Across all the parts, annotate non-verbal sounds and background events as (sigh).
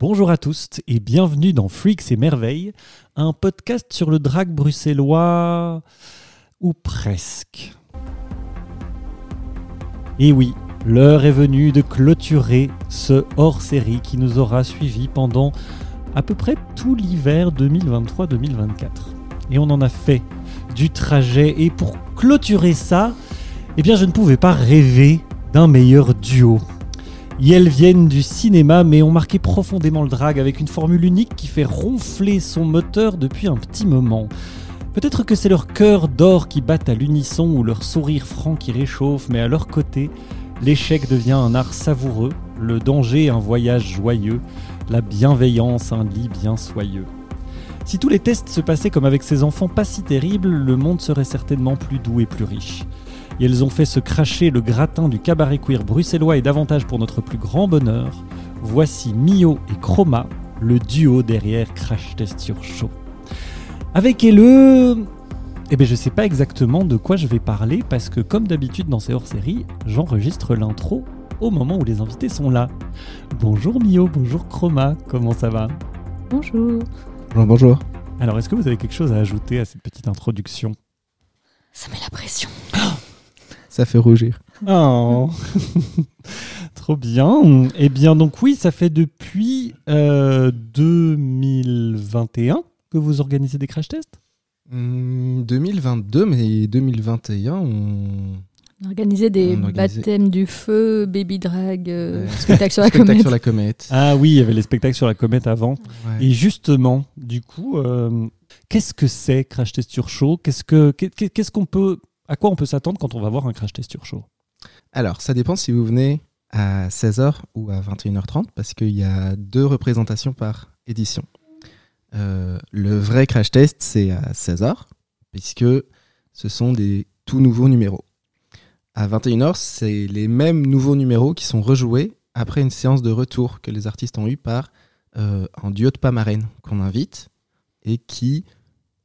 Bonjour à tous et bienvenue dans Freaks et Merveilles, un podcast sur le drag bruxellois ou presque. Et oui, l'heure est venue de clôturer ce hors-série qui nous aura suivis pendant à peu près tout l'hiver 2023-2024. Et on en a fait du trajet et pour clôturer ça, eh bien je ne pouvais pas rêver d'un meilleur duo. Viennent du cinéma mais ont marqué profondément le drag avec une formule unique qui fait ronfler son moteur depuis un petit moment. Peut-être que c'est leur cœur d'or qui battent à l'unisson ou leur sourire franc qui réchauffe, mais à leur côté, l'échec devient un art savoureux, le danger un voyage joyeux, la bienveillance un lit bien soyeux. Si tous les tests se passaient comme avec ces enfants pas si terribles, le monde serait certainement plus doux et plus riche et elles ont fait se cracher le gratin du cabaret queer bruxellois et davantage pour notre plus grand bonheur. Voici Mio et Chroma, le duo derrière Crash Test sur Show. Avec elle, eh bien, je sais pas exactement de quoi je vais parler parce que, comme d'habitude dans ces hors-séries, j'enregistre l'intro au moment où les invités sont là. Bonjour Mio, bonjour Chroma, comment ça va? Bonjour. Bonjour, bonjour. Alors, est-ce que vous avez quelque chose à ajouter à cette petite introduction? Ça met la pression. Ça fait rougir. Oh. (laughs) Trop bien. Eh bien, donc oui, ça fait depuis euh, 2021 que vous organisez des crash tests? Hmm, 2022, mais 2021, on... On a organisé des On baptêmes du feu, baby drag, euh, Ouais. (laughs) spectacle sur la spectacle comète. sur la comète. Ah oui, il y avait les spectacles sur la comète avant. Ouais. Et justement, du coup, euh, qu'est-ce que c'est Crash Test sur Show? Qu'est-ce que qu'est- qu'est-ce qu'on peut à quoi on peut s'attendre quand on va voir un Crash Test sur Show Alors, ça dépend si vous venez à 16h ou à 21h30, parce qu'il y a deux représentations par édition. Euh, le vrai crash test, c'est à 16h, puisque ce sont des tout nouveaux numéros. À 21h, c'est les mêmes nouveaux numéros qui sont rejoués après une séance de retour que les artistes ont eu par euh, un duo de pas marraines qu'on invite et qui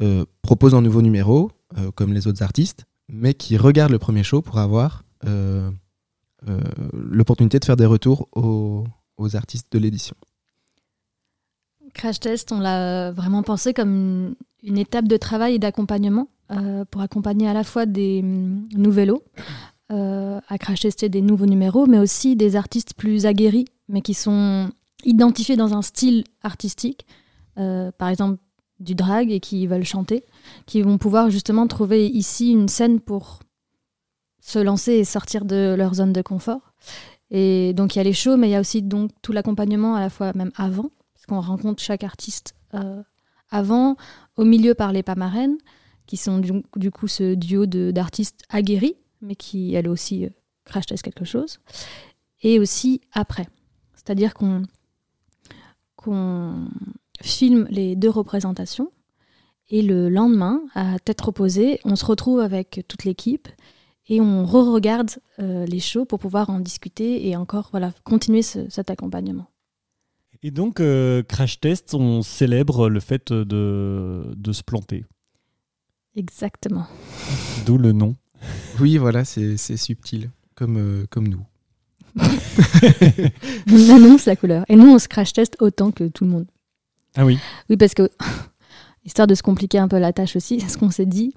euh, propose un nouveau numéro, comme les autres artistes, mais qui regarde le premier show pour avoir euh, euh, l'opportunité de faire des retours aux, artistes de l'édition. Crash Test, on l'a vraiment pensé comme une, étape de travail et d'accompagnement euh, pour accompagner à la fois des hum, nouvellos à crash tester des nouveaux numéros, mais aussi des artistes plus aguerris, mais qui sont identifiés dans un style artistique, par exemple du drag et qui veulent chanter, qui vont pouvoir justement trouver ici une scène pour se lancer et sortir de leur zone de confort. Et donc il y a les shows, mais il y a aussi donc tout l'accompagnement à la fois même avant, parce qu'on rencontre chaque artiste euh, avant, au milieu par les pas marraines, qui sont du, coup ce duo d'artistes aguerris, mais qui elle aussi euh, quelque chose, et aussi après. C'est-à-dire qu'on qu'on filme les deux représentations, et le lendemain, à tête reposée, on se retrouve avec toute l'équipe et on re-regarde euh, les shows pour pouvoir en discuter et encore voilà, continuer ce- cet accompagnement. Et donc, euh, Crash Test, on célèbre le fait de, de se planter. Exactement. D'où le nom. Oui, voilà, c'est subtil, comme, euh, comme nous. (laughs) On annonce la couleur. Et nous, on se crash test autant que tout le monde. Ah oui. Oui, parce que, (laughs) histoire de se compliquer un peu la tâche aussi, (laughs) ce qu'on s'est dit,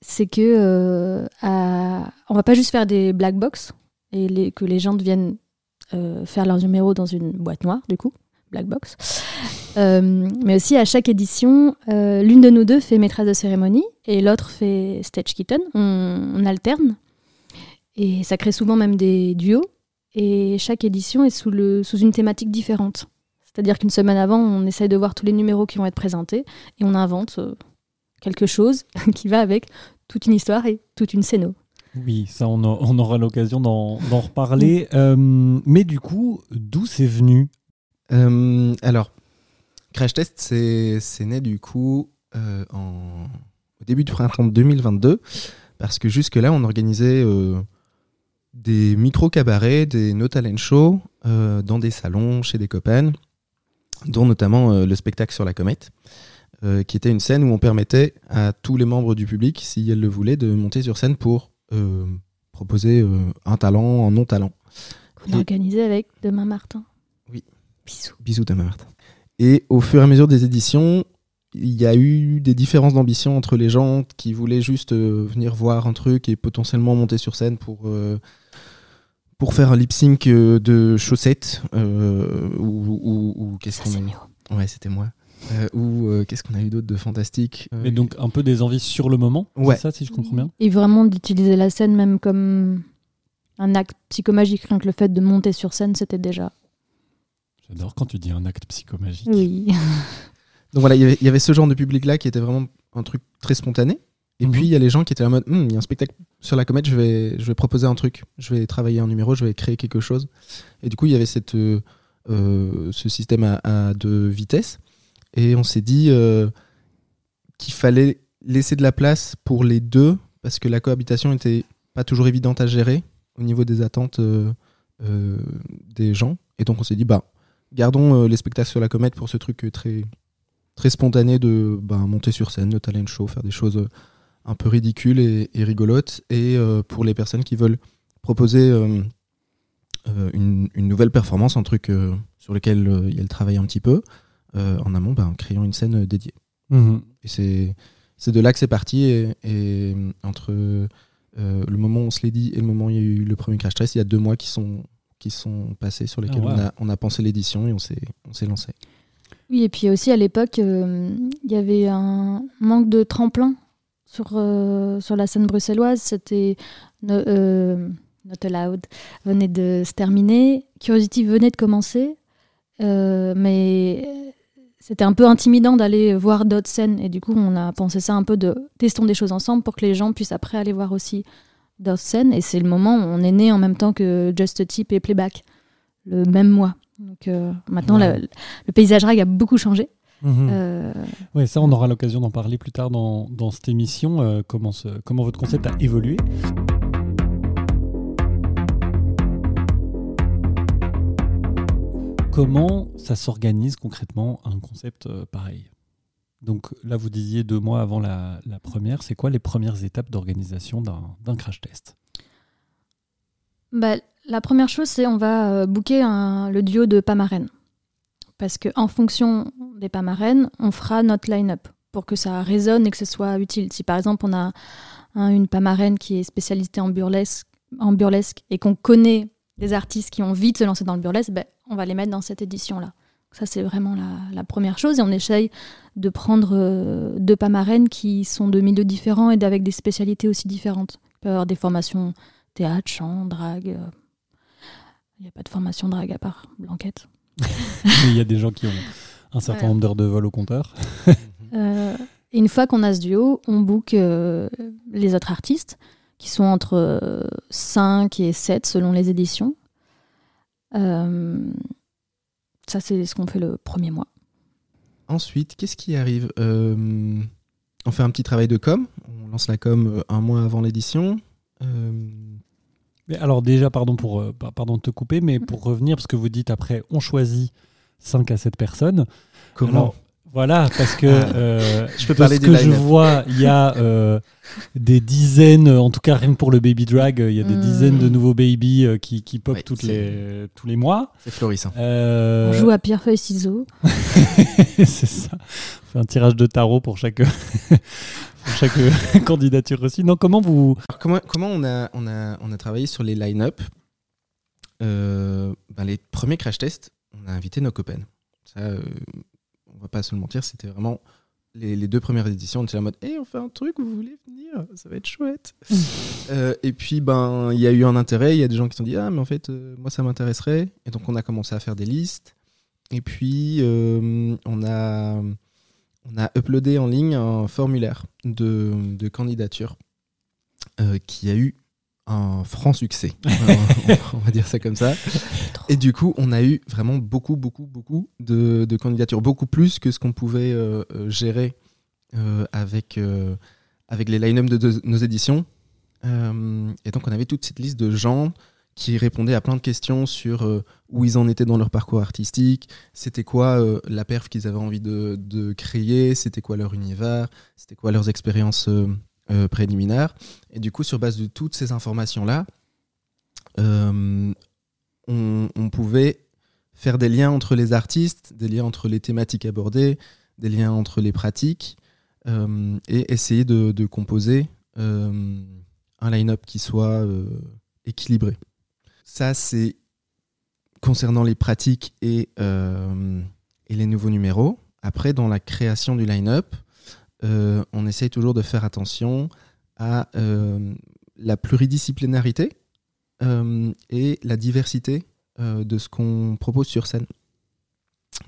c'est que euh, on va pas juste faire des black box et que les gens viennent euh, faire leurs numéros dans une boîte noire, du coup, black box. Euh, mais aussi, à chaque édition, euh, l'une de nous deux fait maîtresse de cérémonie et l'autre fait stage kitten. On, alterne. Et ça crée souvent même des duos. Et chaque édition est sous une thématique différente. C'est-à-dire qu'une semaine avant, on essaye de voir tous les numéros qui vont être présentés et on invente euh, quelque chose (laughs) qui va avec toute une histoire et toute une scéno. Oui, ça, on, a- on aura l'occasion d'en d'en reparler. Euh, mais du coup, d'où c'est venu? Euh, alors, Crash Test, c'est c'est né du coup euh, en, au début du printemps 2022, parce que jusque-là, on organisait euh, des micro-cabarets, des no talent shows euh, dans des salons, chez des copains, dont notamment euh, le spectacle sur la comète, euh, qui était une scène où on permettait à tous les membres du public, si elles le voulaient, de monter sur scène pour euh, proposer un talent, un non-talent. Qu'on a organisé avec Demain Martin. Oui. Bisous. Bisous Thomas Martin. Et au fur et à mesure des éditions, il y a eu des différences d'ambition entre les gens qui voulaient juste venir voir un truc et potentiellement monter sur scène pour, pour faire un lip sync euh, de chaussettes euh, ou, ou- ou qu'est-ce qu'on a c'est eu. Ouais, c'était moi. Euh, ou euh, qu'est-ce qu'on a eu d'autre de fantastique Euh, Mais donc un peu des envies sur le moment, Ouais. c'est ça si je comprends bien? Et vraiment d'utiliser la scène même comme un acte psychomagique. Rien que le fait de monter sur scène, c'était déjà. J'adore quand tu dis un acte psychomagique. Oui. (laughs) Donc voilà, il y avait- il y avait ce genre de public-là qui était vraiment un truc très spontané. Et Mhm. puis il y a les gens qui étaient en mode, Hum, il y a un spectacle sur la comète, je vais, je vais proposer un truc, je vais travailler un numéro, je vais créer quelque chose. Et du coup, il y avait cette, euh, euh, ce système à, à deux vitesses. Et on s'est dit euh, qu'il fallait laisser de la place pour les deux, parce que la cohabitation était pas toujours évidente à gérer au niveau des attentes euh, des gens. Et donc on s'est dit, bah, gardons les spectacles sur la comète pour ce truc très, très spontané de bah, monter sur scène, de talent show, faire des choses un peu ridicules et, et rigolotes. Et euh, pour les personnes qui veulent proposer euh, euh, une, une nouvelle performance, un truc euh, sur lequel euh, il y a le travail un petit peu, euh, en amont, bah, en créant une scène dédiée. Mhm. Et c'est, c'est de là que c'est parti. Et, et, entre euh, le moment où on se l'est dit et le moment où il y a eu le premier crash test, il y a deux mois qui sont, qui sont passés sur lesquels Ah, wow. on, a, on a pensé l'édition et on s'est, on s'est lancé. Oui, et puis aussi à l'époque, euh, il y avait un manque de tremplin sur, euh, sur la scène bruxelloise. C'était no- euh, Not Allowed venait de se terminer, Curiosity venait de commencer, euh, mais c'était un peu intimidant d'aller voir d'autres scènes. Et du coup, on a pensé ça un peu de testons des choses ensemble pour que les gens puissent après aller voir aussi d'autres scènes. Et c'est le moment où on est né en même temps que Just a Tip et Playback, le même mois. Donc maintenant, Ouais. la- le paysage drag a beaucoup changé. Mhm. Euh, Ouais, ça, on aura l'occasion d'en parler plus tard dans, dans cette émission. euh, comment, ce- comment votre concept a évolué. Comment ça s'organise concrètement un concept euh, pareil? Donc là, vous disiez deux mois avant la, la première. C'est quoi les premières étapes d'organisation d'un crash test? Bah, la première chose, c'est on va booker un- le duo de pas marraines. Parce qu'en fonction des pas on fera notre line-up pour que ça résonne et que ce soit utile. Si par exemple on a un- une pas qui est spécialisée en burlesque, et qu'on connaît des artistes qui ont envie de se lancer dans le burlesque, ben, on va les mettre dans cette édition-là. Ça, c'est vraiment la, première chose. Et on essaye de prendre euh, deux pas qui sont de milieux différents et avec des spécialités aussi différentes. Il peut y avoir des formations théâtre, chant, drague. euh. Il n'y a pas de formation drague à part Blanquette. (laughs) Mais Il y a des gens qui ont un certain Ouais. nombre d'heures de vol au compteur. (laughs) Euh, et une fois qu'on a ce duo, on book euh, les autres artistes, qui sont entre euh, 5 et 7 selon les éditions. Euh, ça, c'est ce qu'on fait le premier mois. Ensuite, qu'est-ce qui arrive? Euh, On fait un petit travail de com. On lance la com euh, un mois avant l'édition. Mais alors déjà, pardon, pour, euh, pa- pardon de te couper, mais pour revenir, parce que vous dites après, on choisit 5 à 7 personnes. comment Alors, Voilà, parce que Ah. euh, (laughs) Je peux de parler ce des que je vois, il y a euh, des dizaines, en tout cas rien que pour le baby drag, il y a des Mm. dizaines de nouveaux baby euh, qui, qui pop Ouais, toutes c'est- les, tous les mois. C'est florissant. Euh, On joue à pierre, feuille, ciseaux. (laughs) c'est ça. On fait un tirage de tarot pour chaque, pour chaque (laughs) candidature aussi. Non, comment vous... Alors, comment, comment on, a, on, a, on a travaillé sur les line-up Euh, ben, Les premiers crash tests, on a invité nos copains. Ça, euh, on va pas se le mentir, c'était vraiment les, les deux premières éditions. On était en mode, hey, on fait un truc, vous voulez venir? Ça va être chouette. (laughs) Euh, et puis, ben, il y a eu un intérêt. Il y a des gens qui se sont dit, ah, mais en fait, euh, moi, ça m'intéresserait. Et donc, on a commencé à faire des listes. Et puis, euh, on a on a uploadé en ligne un formulaire de, de candidature euh, qui a eu un franc succès. (laughs) Euh, on va dire ça comme ça. Et du coup, on a eu vraiment beaucoup, beaucoup, beaucoup de, de candidatures, beaucoup plus que ce qu'on pouvait euh, gérer euh, avec, avec les line-up de, de nos éditions. Et donc, on avait toute cette liste de gens qui répondaient à plein de questions sur euh, où ils en étaient dans leur parcours artistique, c'était quoi euh, la perf qu'ils avaient envie de, créer, c'était quoi leur univers, c'était quoi leurs expériences euh, préliminaires. Et du coup, sur base de toutes ces informations-là, on, pouvait faire des liens entre les artistes, des liens entre les thématiques abordées, des liens entre les pratiques, et essayer de, de composer un line-up qui soit équilibré. Ça, c'est concernant les pratiques et, euh, et les nouveaux numéros. Après, dans la création du line-up, euh, on essaye toujours de faire attention à euh, la pluridisciplinarité et la diversité de ce qu'on propose sur scène.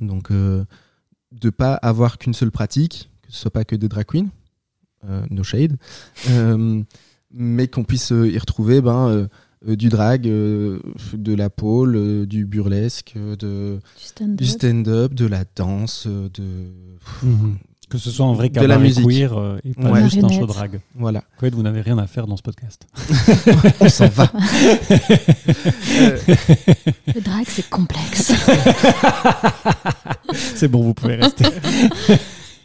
Donc, de pas avoir qu'une seule pratique, que ce soit pas que des drag queens, no shade, mais qu'on puisse y retrouver ben, du drag, euh, de la pole, euh, du burlesque, euh, de, Du stand-up. du stand-up, de la danse, euh, de Que ce soit un vrai De la cabaret musique. queer euh, et pas Ouais. juste un show drag. voilà. Quoi, vous n'avez rien à faire dans ce podcast. (laughs) (laughs) On s'en va. Euh, (laughs) Le drag, c'est complexe. C'est bon, vous pouvez rester.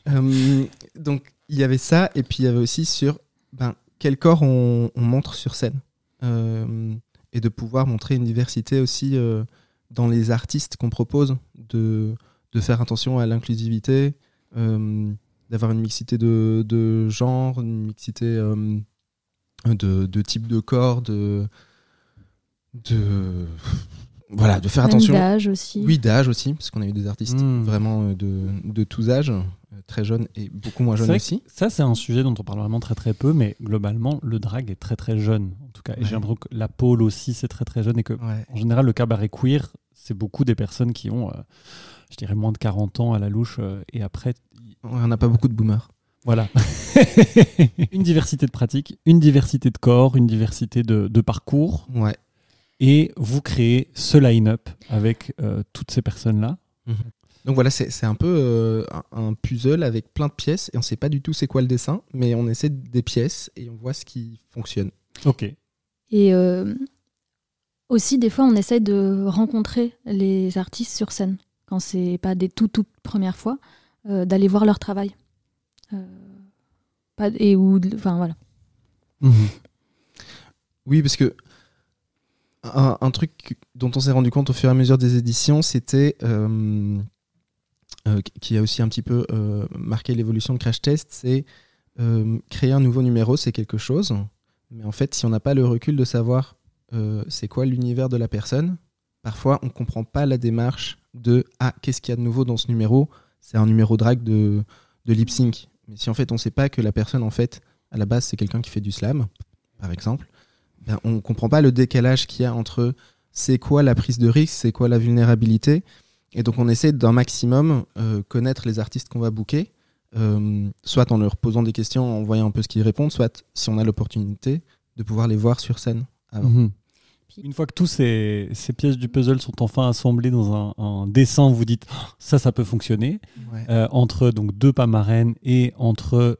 Euh, donc il y avait ça, et puis il y avait aussi sur ben, quel corps on, on montre sur scène. Euh, et de pouvoir montrer une diversité aussi euh, dans les artistes qu'on propose, de, de faire attention à l'inclusivité, euh, d'avoir une mixité de, de genre, une mixité euh, de, de type de corps, de, de voilà, de faire Même attention. d'âge aussi. Oui, d'âge aussi, parce qu'on a eu des artistes Mm. vraiment de, de tous âges, très jeunes et beaucoup moins jeunes aussi. Ça, c'est un sujet dont on parle vraiment très très peu, mais globalement, le drag est très très jeune. En tout cas, et Ouais. j'ai l'impression que la pole aussi, c'est très très jeune. Et que, Ouais. en général, le cabaret queer, c'est beaucoup des personnes qui ont, euh, je dirais, moins de 40 ans à la louche. euh, et après, Ouais, on n'a pas beaucoup de boomers. voilà. (laughs) une diversité de pratiques, une diversité de corps, une diversité de, de parcours. Ouais. Et vous créez ce line-up avec euh, toutes ces personnes-là. Donc voilà, c'est c'est un peu euh, un, puzzle avec plein de pièces et on sait pas du tout c'est quoi le dessin, mais on essaie des pièces et on voit ce qui fonctionne. Ok. Et euh, aussi, des fois, on essaye de rencontrer les artistes sur scène, quand c'est pas des tout, toutes premières fois, euh, d'aller voir leur travail. Euh, pas, et où, enfin voilà. Oui, parce que un, un truc dont on s'est rendu compte au fur et à mesure des éditions, c'était euh, qui a aussi un petit peu euh, marqué l'évolution de Crash Test, c'est euh, créer un nouveau numéro, c'est quelque chose, mais en fait, si on n'a pas le recul de savoir euh, c'est quoi l'univers de la personne, parfois on comprend pas la démarche de ah qu'est-ce qu'il y a de nouveau dans ce numéro, c'est un numéro drag de, de lip sync. Mais si en fait on sait pas que la personne en fait à la base c'est quelqu'un qui fait du slam, par exemple, ben, on comprend pas le décalage qu'il y a entre c'est quoi la prise de risque, c'est quoi la vulnérabilité. Et donc on essaie d'un maximum euh, connaître les artistes qu'on va booker, euh, soit en leur posant des questions, en voyant un peu ce qu'ils répondent, soit si on a l'opportunité de pouvoir les voir sur scène. avant. Mhm. Une fois que tous ces, ces pièces du puzzle sont enfin assemblées dans un, un dessin, vous dites ça, ça peut fonctionner. Ouais. Euh, entre donc deux pas marraines et entre,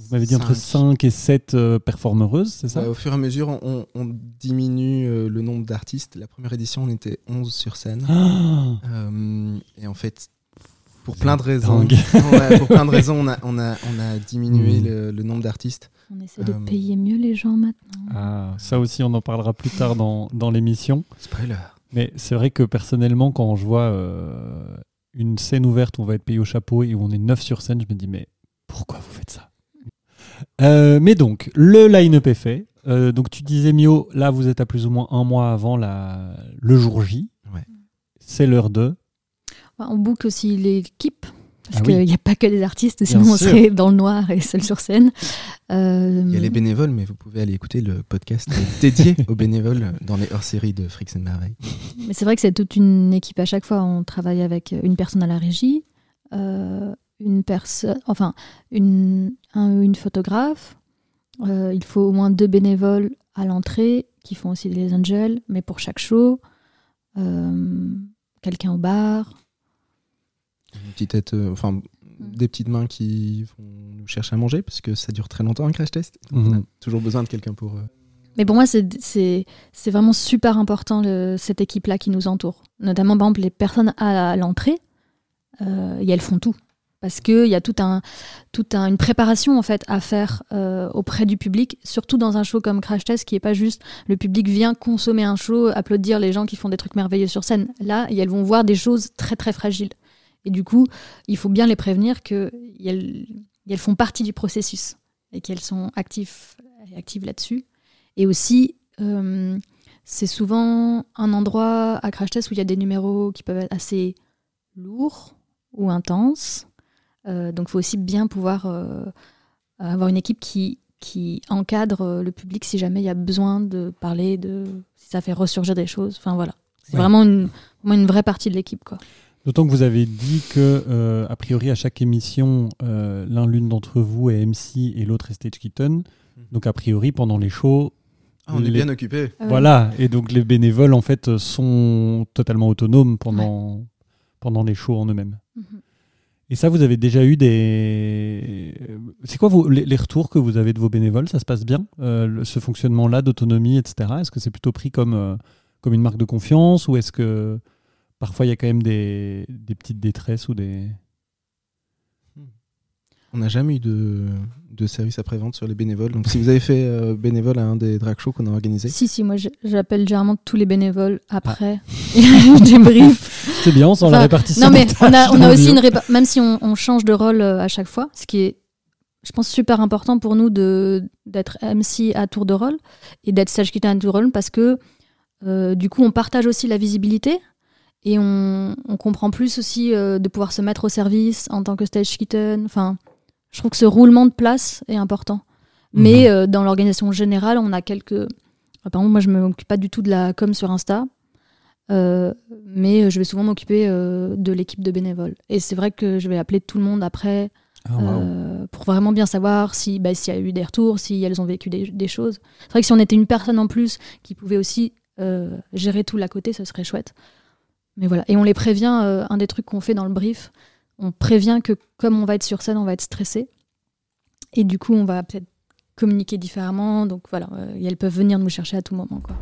vous m'avez dit entre Cinq. 5 et 7 performeuses, c'est ça? Ouais, au fur et à mesure, on, on diminue euh, le nombre d'artistes. La première édition, on était 11 sur scène. Ah, Euh, et en fait, pour plein de raisons. (laughs) Ouais, pour plein de (laughs) raisons, on a, on a, on a diminué Mm. le, le nombre d'artistes. On essaie de Euh, payer mieux les gens maintenant. Ah, ça aussi, on en parlera plus tard dans, dans l'émission. Spoiler. Mais c'est vrai que personnellement, quand je vois euh, une scène ouverte où on va être payé au chapeau et où on est neuf sur scène, je me dis, mais pourquoi vous faites ça? Euh, Mais donc, le line-up est fait. Euh, donc, tu disais, Mio, là, vous êtes à plus ou moins un mois avant la, le jour J. Ouais. C'est l'heure de. Ouais, On boucle aussi l'équipe. Parce Ah qu'il oui. n'y a pas que des artistes, Bien sinon on sûr. serait dans le noir et seul sur scène. Euh, Il y a les bénévoles, mais vous pouvez aller écouter le podcast dédié aux bénévoles dans les hors-séries de Fricks and Merveille. Mais c'est vrai que c'est toute une équipe à chaque fois. On travaille avec une personne à la régie, euh, une personne, enfin une, un- une photographe. Euh, il faut au moins deux bénévoles à l'entrée qui font aussi les angels, mais pour chaque show. Euh, Quelqu'un au bar. Une petite tête, euh, enfin, des petites mains qui vont nous chercher à manger, parce que ça dure très longtemps un crash test. On a Mhm. toujours besoin de quelqu'un pour. euh, Mais pour moi, c'est- c'est c'est vraiment super important le- cette équipe-là qui nous entoure. Notamment, par exemple, les personnes à, à l'entrée, euh, et elles font tout. Parce qu'il y a toute un, tout un, une préparation en fait à faire euh, auprès du public, surtout dans un show comme Crash Test qui est pas juste le public vient consommer un show, applaudir les gens qui font des trucs merveilleux sur scène. Là, elles vont voir des choses très très fragiles. Et du coup, il faut bien les prévenir qu'elles elles font partie du processus et qu'elles sont actives, actives là-dessus. Et aussi, euh, c'est souvent un endroit à Crash Test où il y a des numéros qui peuvent être assez lourds ou intenses. Euh, donc il faut aussi bien pouvoir euh, avoir une équipe qui, qui encadre le public si jamais il y a besoin de parler, de, si ça fait ressurgir des choses. Enfin voilà. C'est vraiment, une, une vraie partie de l'équipe. quoi. D'autant que vous avez dit que, euh, a priori, à chaque émission, euh, l'un l'une d'entre vous est MC et l'autre est Stage Kitten. Mhm. Donc, a priori, pendant les shows. Ah, on est bien occupé. Ah voilà. Et donc, les bénévoles, en fait, sont totalement autonomes pendant, pendant les shows en eux-mêmes. Mhm. Et ça, vous avez déjà eu des. C'est quoi les, retours que vous avez de vos bénévoles? Ça se passe bien euh, Ce fonctionnement-là d'autonomie, etc. Est-ce que c'est plutôt pris comme, comme une marque de confiance ou est-ce que parfois il y a quand même des, petites détresses ou des. On n'a jamais eu de, service après-vente sur les bénévoles. Donc, si vous avez fait euh, bénévole à un des drag shows qu'on a organisé. Si, si, moi j'appelle généralement tous les bénévoles après. Ah. (laughs) débrief. C'est bien, on sent la répartition. Non, mais on a, on a aussi une Même si on, change de rôle euh, à chaque fois, ce qui est, je pense, super important pour nous d'être MC à tour de rôle et d'être sage à tour de rôle parce que euh, du coup, on partage aussi la visibilité et on, comprend plus aussi euh, de pouvoir se mettre au service en tant que stage kitten. Enfin, je trouve que ce roulement de place est important. Mais mhm. euh, dans l'organisation générale, on a quelques. par exemple, moi, je ne m'occupe pas du tout de la com sur Insta. Euh, mais je vais souvent m'occuper de l'équipe de bénévoles. Et c'est vrai que je vais appeler tout le monde après ah, pour vraiment bien savoir si bah, s'il y a eu des retours, si elles ont vécu des, des choses. C'est vrai que si on était une personne en plus qui pouvait aussi gérer tout l'à côté, ce serait chouette. Mais voilà. Et on les prévient, euh, un des trucs qu'on fait dans le brief, on prévient que comme on va être sur scène, on va être stressé. Et du coup, on va peut-être communiquer différemment. Donc voilà, euh, elles peuvent venir nous chercher à tout moment. Quoi.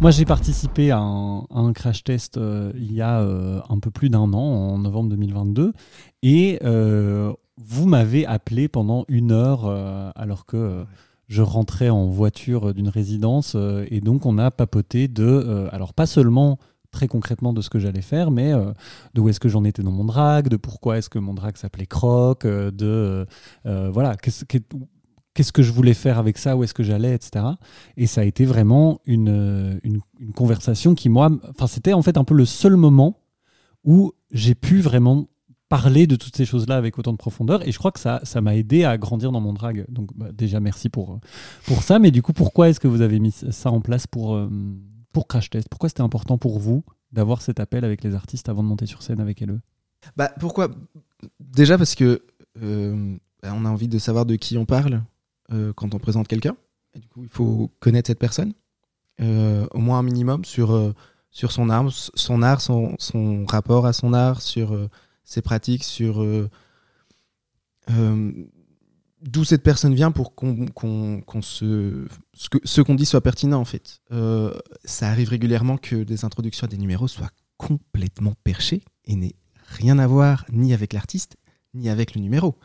Moi, j'ai participé à un, crash test euh, il y a un peu plus d'un an, en novembre 2022. Et vous m'avez appelé pendant une heure alors que je rentrais en voiture d'une résidence euh, et donc on a papoté de, euh, alors pas seulement très concrètement de ce que j'allais faire, mais euh, de où est-ce que j'en étais dans mon drag, de pourquoi est-ce que mon drag s'appelait Croc, de voilà, qu'est-ce que je voulais faire avec ça, où est-ce que j'allais, etc. Et ça a été vraiment une, une, une conversation qui, moi, enfin, c'était en fait un peu le seul moment où j'ai pu vraiment parler de toutes ces choses-là avec autant de profondeur. Et je crois que ça, ça m'a aidé à grandir dans mon drag. Donc bah, déjà, merci pour, pour ça. Mais du coup, pourquoi est-ce que vous avez mis ça en place pour, euh, pour Crash Test? Pourquoi c'était important pour vous d'avoir cet appel avec les artistes avant de monter sur scène avec LE bah, Pourquoi? Déjà parce que euh, on a envie de savoir de qui on parle euh, quand on présente quelqu'un. Et du coup, il faut connaître cette personne, au moins un minimum sur, sur son art, son, art son, son rapport à son art, sur ses pratiques, sur euh, euh, d'où cette personne vient pour qu'on se ce que ce qu'on dit soit pertinent en fait. Euh, ça arrive régulièrement que des introductions à des numéros soient complètement perchées et n'aient rien à voir ni avec l'artiste ni avec le numéro.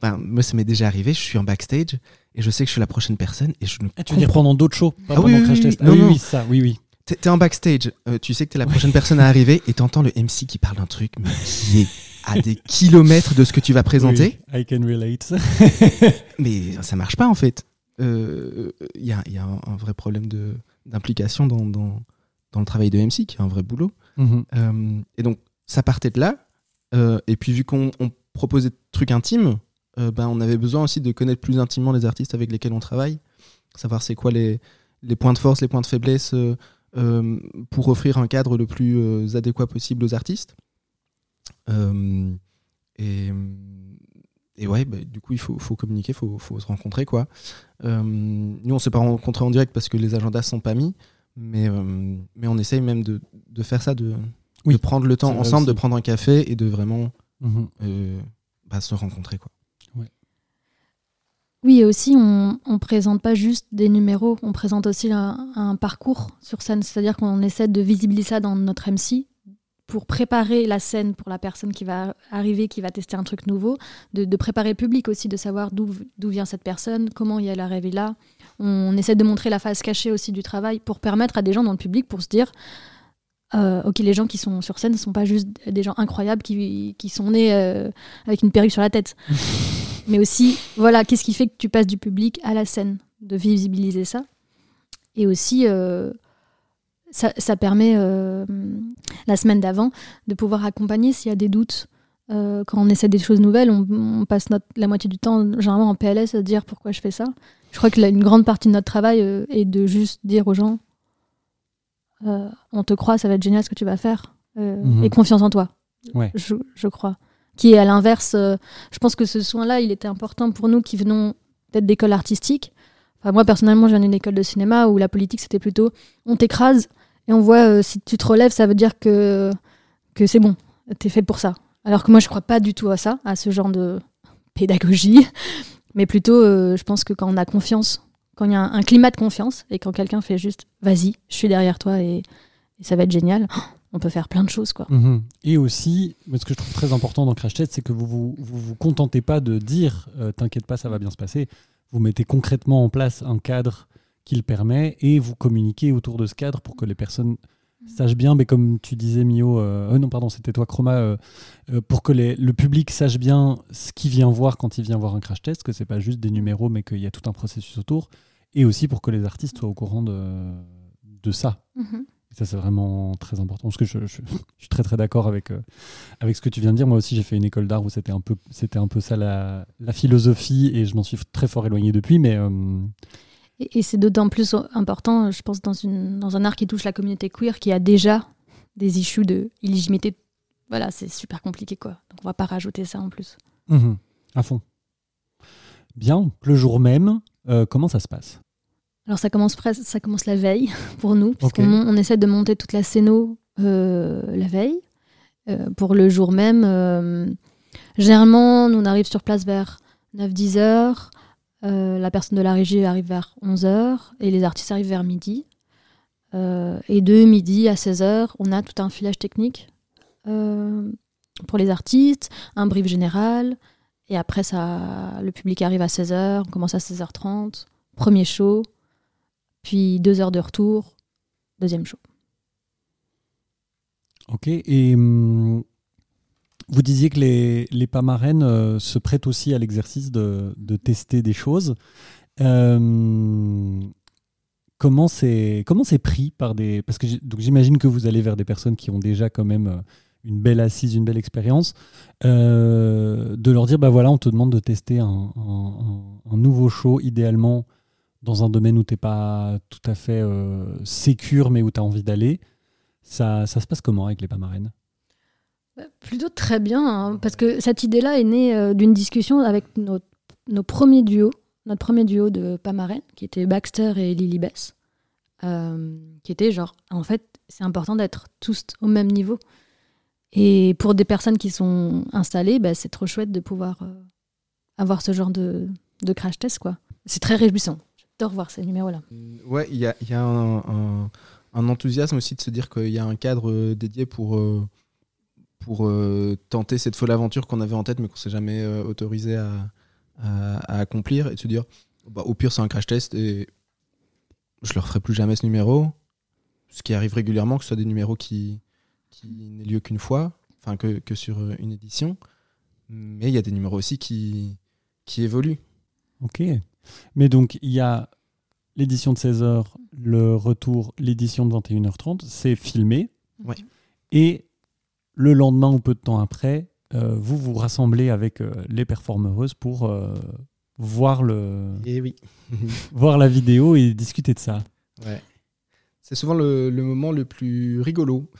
Enfin, moi, ça m'est déjà arrivé. Je suis en backstage et je sais que je suis la prochaine personne et je ne. Ah, tu veux dire pendant d'autres shows, pas ah, pendant oui, Crash Test. Ah, oui, oui, ça, oui, oui. T'es en backstage, euh, tu sais que t'es la prochaine personne à arriver et t'entends le MC qui parle d'un truc mais qui est à des (laughs) kilomètres de ce que tu vas présenter. I can relate. (laughs) mais ça marche pas en fait. Il euh, y, a, y, a, un vrai problème d'implication dans, dans, dans, le travail de MC qui est un vrai boulot. Mm-hmm. Euh, et donc ça partait de là. et puis vu qu'on proposait des trucs intimes, ben, on avait besoin aussi de connaître plus intimement les artistes avec lesquels on travaille, savoir c'est quoi les, les points de force, les points de faiblesse pour offrir un cadre le plus euh, adéquat possible aux artistes. Euh, et, et ouais, bah, du coup, il faut, faut communiquer, il faut, faut, se rencontrer. Quoi. nous, on ne s'est pas rencontrés en direct parce que les agendas ne sont pas mis, mais, mais on essaye même de, de faire ça, de, de, prendre le temps ensemble, de prendre un café et de vraiment mhm. bah, se rencontrer. Quoi. Oui, et aussi, on ne présente pas juste des numéros, on présente aussi un, parcours sur scène. C'est-à-dire qu'on essaie de visibiliser ça dans notre MC pour préparer la scène pour la personne qui va arriver, qui va tester un truc nouveau, de, préparer le public aussi, de savoir d'où vient cette personne, comment y elle est arrivée là. On essaie de montrer la face cachée aussi du travail pour permettre à des gens dans le public pour se dire euh, ok, les gens qui sont sur scène ne sont pas juste des gens incroyables qui, qui sont nés euh, avec une perruque sur la tête. (laughs) Mais aussi, voilà, qu'est-ce qui fait que tu passes du public à la scène De visibiliser ça? Et aussi, euh, ça, ça, permet, la semaine d'avant, de pouvoir accompagner s'il y a des doutes. quand on essaie des choses nouvelles, on, on passe notre, la moitié du temps, généralement en PLS, à dire pourquoi je fais ça. Je crois que une grande partie de notre travail est de juste dire aux gens euh, on te croit, ça va être génial ce que tu vas faire. Euh, mhm. Et confiance en toi, je, crois. Qui est à l'inverse, euh, je pense que ce soin-là, il était important pour nous qui venons peut-être d'école artistique. Enfin, moi, personnellement, je viens d'une école de cinéma où la politique, c'était plutôt on t'écrase et on voit si tu te relèves, ça veut dire que, que c'est bon, t'es fait pour ça. Alors que moi, je crois pas du tout à ça, à ce genre de pédagogie, (laughs) mais plutôt, je pense que quand on a confiance quand il y a un, climat de confiance et quand quelqu'un fait juste vas-y, je suis derrière toi et, ça va être génial, on peut faire plein de choses. quoi. Mhm. Et aussi, ce que je trouve très important dans Crash Test, c'est que vous vous, vous contentez pas de dire euh, t'inquiète pas, ça va bien se passer. Vous mettez concrètement en place un cadre qui le permet et vous communiquez autour de ce cadre pour que les personnes sachent bien, mais comme tu disais Mio, euh, euh, non pardon, c'était toi Chroma, pour que les, le public sache bien ce qu'il vient voir quand il vient voir un crash test, que c'est pas juste des numéros, mais qu'il y a tout un processus autour et aussi pour que les artistes soient au courant de, de ça. Mhm. ça, c'est vraiment très important. Parce que je, je, suis très, très d'accord avec, euh, avec ce que tu viens de dire. Moi aussi, j'ai fait une école d'art où c'était un, peu, c'était un peu ça la, la philosophie et je m'en suis très fort éloigné depuis. Mais. Euh, et, c'est d'autant plus important, je pense, dans, une, dans un art qui touche la communauté queer, qui a déjà des issues de illégitimité. Voilà, c'est super compliqué, quoi. Donc, on va pas rajouter ça en plus. Mhm. à fond. Bien, le jour même, euh, comment ça se passe? Alors ça commence, ça commence la veille (laughs) pour nous, puisqu'on on essaie de monter toute la scéno euh, la veille. Euh, pour le jour même, euh, généralement, nous on arrive sur place vers 9-10 heures. la personne de la régie arrive vers 11 heures et les artistes arrivent vers midi. et de midi à 16 heures, on a tout un filage technique pour les artistes, un brief général. Et après, ça, le public arrive à 16 heures, on commence à 16h30, premier show puis deux heures de retour, deuxième show. Ok, et hum, vous disiez que les, les pas marraines euh, se prêtent aussi à l'exercice de, de, tester des choses. Euh, comment c'est pris par des parce que j'imagine que vous allez vers des personnes qui ont déjà quand même euh, une belle assise, une belle expérience, de leur dire bah voilà, on te demande de tester un, un nouveau show, idéalement dans un domaine où tu n'es pas tout à fait euh, sécure, mais où tu as envie d'aller. Ça, se passe comment avec les Pamarènes? Bah, Plutôt très bien, hein, parce que cette idée-là est née euh, d'une discussion avec nos, premiers duos, notre premier duo de Pamarènes, qui était Baxter et Lily Bess, euh, qui était genre, en fait, c'est important d'être tous au même niveau. Et pour des personnes qui sont installées, bah, c'est trop chouette de pouvoir euh, avoir ce genre de, de crash test, quoi. C'est très réjouissant de revoir ces numéros-là. Mm, ouais, il y a, y a un, un, enthousiasme aussi de se dire qu'il y a un cadre euh, dédié pour, euh, pour euh, tenter cette folle aventure qu'on avait en tête mais qu'on s'est jamais autorisé à, à, accomplir et de se dire bah, au pire c'est un crash test et je leur ferai plus jamais ce numéro. Ce qui arrive régulièrement, que ce soit des numéros qui, qui n'aient lieu qu'une fois, enfin que, que sur une édition. Mais il y a des numéros aussi qui, qui évoluent. Ok. Mais donc, il y a l'édition de 16h, le retour, l'édition de 21h30, c'est filmé. Et le lendemain ou peu de temps après, euh, vous vous rassemblez avec euh, les performeuses pour euh, voir, le... Et eh oui. (laughs) voir la vidéo et discuter de ça. Ouais. C'est souvent le, moment le plus rigolo.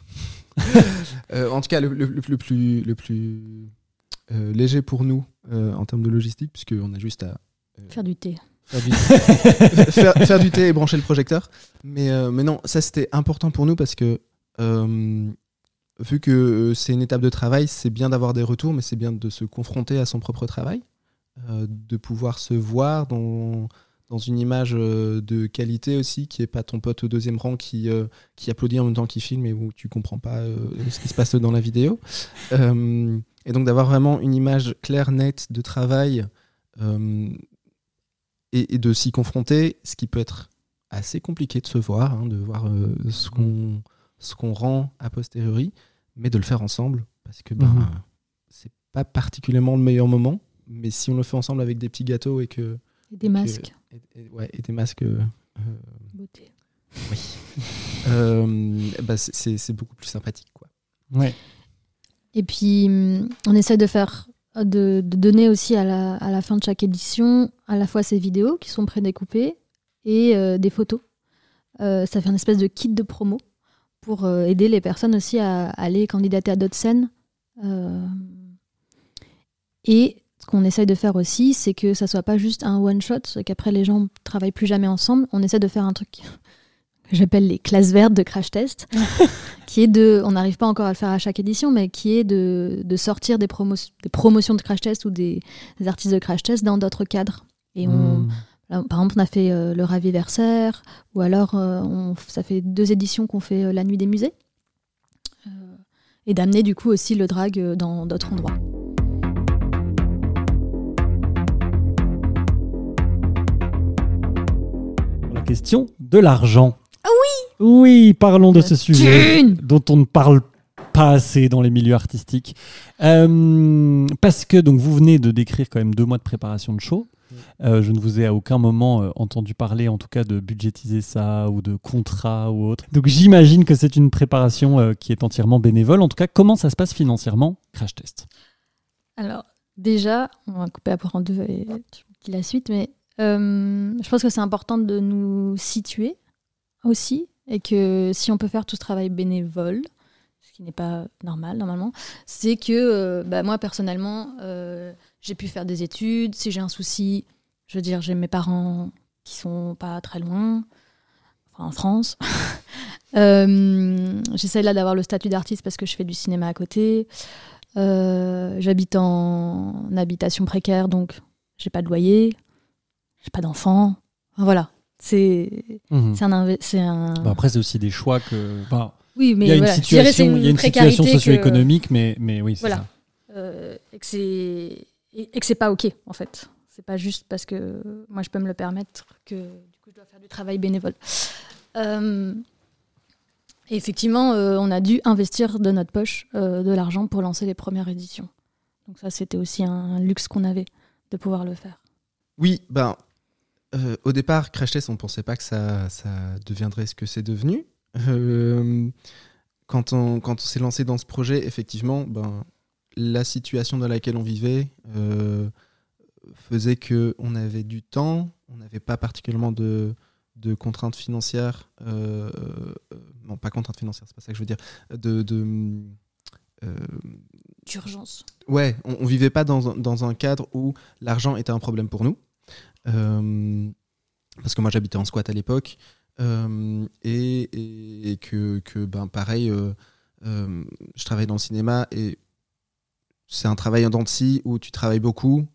(laughs) en tout cas, le, le, le plus, le plus léger pour nous en termes de logistique, puisqu'on a juste à Faire du thé. (laughs) Faire du... thé et brancher le projecteur. Mais, euh, mais non, ça c'était important pour nous parce que euh, vu que c'est une étape de travail, c'est bien d'avoir des retours, mais c'est bien de se confronter à son propre travail. euh, de pouvoir se voir dans, dans une image euh, de qualité aussi, qui est pas ton pote au deuxième rang qui, euh, qui applaudit en même temps qu'il filme et où tu comprends pas euh, ce qui se passe dans la vidéo. Euh, et donc d'avoir vraiment une image claire, nette de travail euh, et, et de s'y confronter, ce qui peut être assez compliqué de se voir, hein, de voir euh, ce qu'on ce qu'on rend a posteriori, mais de le faire ensemble, parce que ben, Mhm. c'est pas particulièrement le meilleur moment, mais si on le fait ensemble avec des petits gâteaux et que Et des que- masques. et, et- ouais, et des masques, euh, Beauté. (laughs) euh, bah, c'est- c'est c'est beaucoup plus sympathique, quoi. Ouais. Et puis, hum, on essaie de faire, de, donner aussi à la, à la fin de chaque édition à la fois ces vidéos qui sont prédécoupées et euh, des photos. Euh, ça fait une espèce de kit de promo pour euh, aider les personnes aussi à, aller candidater à d'autres scènes. Et ce qu'on essaye de faire aussi, c'est que ça soit pas juste un one shot, qu'après les gens travaillent plus jamais ensemble. On essaie de faire un truc que j'appelle les classes vertes de crash test, (laughs) qui est de, on n'arrive pas encore à le faire à chaque édition, mais qui est de, de sortir des, promos- des promotions de crash test ou des, des artistes de crash test dans d'autres cadres. Et on. Là, par exemple, on a fait euh, le Raviversaire, ou alors euh, on- ça fait deux éditions qu'on fait euh, la nuit des musées. Euh, et d'amener du coup aussi le drag euh, dans d'autres endroits. La question de l'argent. Oui parlons de ce sujet Thune dont on ne parle pas assez dans les milieux artistiques. Euh, parce que donc vous venez de décrire quand même deux mois de préparation de show. Euh, je ne vous ai à aucun moment euh, entendu parler, en tout cas, de budgétiser ça ou de contrat ou autre. Donc j'imagine que c'est une préparation euh, qui est entièrement bénévole. En tout cas, comment ça se passe financièrement Crash Test? Alors, déjà, on va couper après en deux et tu dis la suite, mais euh, je pense que c'est important de nous situer aussi, et que si on peut faire tout ce travail bénévole, ce qui n'est pas normal normalement, c'est que euh, bah, moi personnellement, euh, j'ai pu faire des études, si j'ai un souci, je veux dire, j'ai mes parents qui sont pas très loin, enfin en France. (laughs) Euh, J'essaie là d'avoir le statut d'artiste parce que je fais du cinéma à côté. Euh, J'habite en habitation précaire, donc j'ai pas de loyer, j'ai pas d'enfants. Voilà, c'est c'est un. Bah, après, c'est aussi des choix que. enfin, oui, mais il y a une voilà, situation, il y a une situation que- socio-économique, mais, mais oui, c'est Voilà. ça. euh, et que c'est et, et que c'est pas ok en fait. C'est pas juste parce que moi je peux me le permettre que du coup je dois faire du travail bénévole. Euh, et effectivement, euh, on a dû investir de notre poche euh, de l'argent pour lancer les premières éditions. Donc ça, c'était aussi un luxe qu'on avait de pouvoir le faire. Oui, ben, euh, au départ, Crash Test, on pensait pas que ça, ça deviendrait ce que c'est devenu. Euh, quand on, quand on s'est lancé dans ce projet, effectivement, ben, la situation dans laquelle on vivait euh, faisait que on avait du temps, on n'avait pas particulièrement de, de contraintes financières, euh, non pas contraintes financières, c'est pas ça que je veux dire, de, de D'urgence. Ouais, on, on vivait pas dans un cadre où l'argent était un problème pour nous. Euh, parce que moi j'habitais en squat à l'époque. euh, et, et- et que, que, ben, pareil, euh, euh, je travaille dans le cinéma et c'est un travail en dents où tu travailles beaucoup,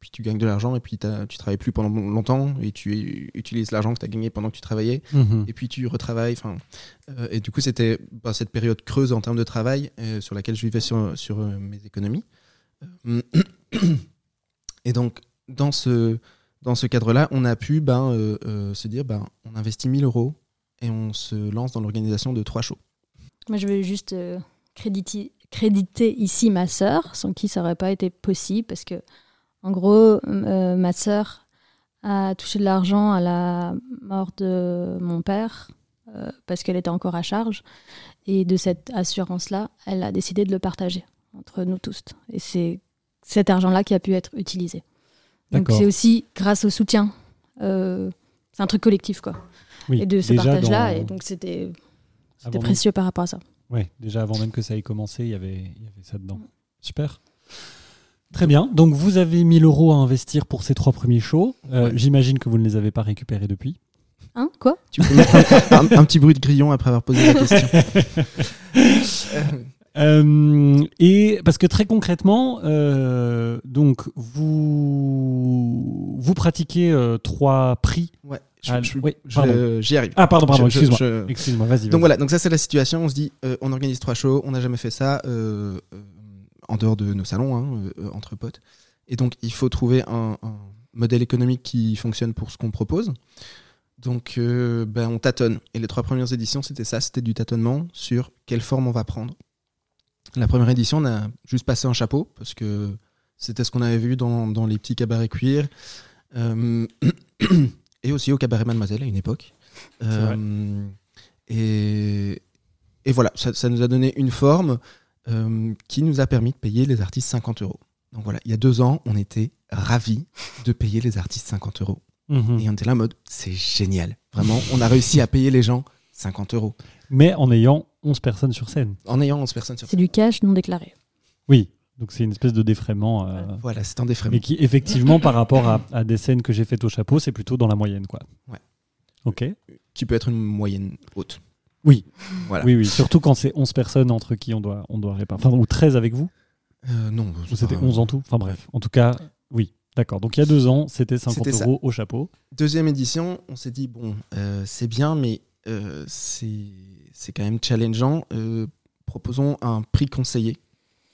puis tu gagnes de l'argent et puis tu travailles plus pendant longtemps et tu utilises l'argent que tu as gagné pendant que tu travaillais Mhm. et puis tu retravailles. Enfin, et du coup, c'était bah, cette période creuse en termes de travail sur laquelle je vivais sur, sur mes économies. (coughs) Et donc, dans ce, dans ce cadre-là, on a pu ben, euh, euh, se dire ben, on investit 1000 euros et on se lance dans l'organisation de trois shows. Moi, je veux juste euh, créditer, créditer ici ma sœur, sans qui ça n'aurait pas été possible, parce que, en gros, ma sœur a touché de l'argent à la mort de mon père, parce qu'elle était encore à charge, et de cette assurance-là, elle a décidé de le partager entre nous tous. Et c'est cet argent-là qui a pu être utilisé. Donc c'est aussi grâce au soutien. euh, c'est un truc collectif, quoi. Oui, et de ce partage-là, dans- et donc c'était même- précieux par rapport à ça. Ouais, déjà avant même que ça ait commencé, il y avait, il y avait ça dedans. Super. Très bien. Donc vous avez 1000 euros à investir pour ces trois premiers shows. Euh, Ouais. J'imagine que vous ne les avez pas récupérés depuis. Hein? Quoi? Tu peux mettre un, un- un petit bruit de grillon après avoir posé la question. (laughs) Euh, et parce que très concrètement, euh, donc vous vous pratiquez euh, trois prix. Ouais, je- je- oui, je- pardon. j'y arrive. Ah pardon, pardon, excuse-moi, excuse-moi, vas-y. Donc vas-y. voilà, donc ça c'est la situation. On se dit, on organise trois shows, on n'a jamais fait ça en dehors de nos salons, hein, entre potes. Et donc il faut trouver un, un modèle économique qui fonctionne pour ce qu'on propose. Donc euh, ben, on tâtonne. Et les trois premières éditions, c'était ça, c'était du tâtonnement sur quelle forme on va prendre. La première édition, on a juste passé un chapeau parce que c'était ce qu'on avait vu dans, dans les petits cabarets cuir. Euh, (clears throat) et aussi au cabaret Mademoiselle à une époque. Euh, et, et voilà, ça, ça nous a donné une forme euh, qui nous a permis de payer les artistes 50 euros. Donc voilà, il y a deux ans, on était ravis de payer les artistes 50 euros. Mhm. Et on était là en mode, c'est génial. Vraiment, on a réussi à payer les gens 50 euros Mais en ayant 11 personnes sur scène. en ayant 11 personnes sur C'est du cash non déclaré. Oui, donc c'est une espèce de défraiement. euh, Voilà, c'est un frais. mais qui, effectivement, par rapport à, à des scènes que j'ai faites au chapeau, c'est plutôt dans la moyenne, quoi. Ouais. Ok. Qui peut être une moyenne haute. Oui. Voilà. Oui, oui. Surtout quand c'est 11 personnes entre qui on doit, on doit réparer. Enfin, ou 13 avec vous Euh, non, Ou c'était pas- 11 en tout Enfin, bref. En tout cas, oui. D'accord. Donc, il y a deux ans, c'était 50 C'était ça. euros au chapeau. Deuxième édition, on s'est dit, bon, euh, c'est bien, mais euh, c'est c'est quand même challengeant. Euh, proposons un prix conseillé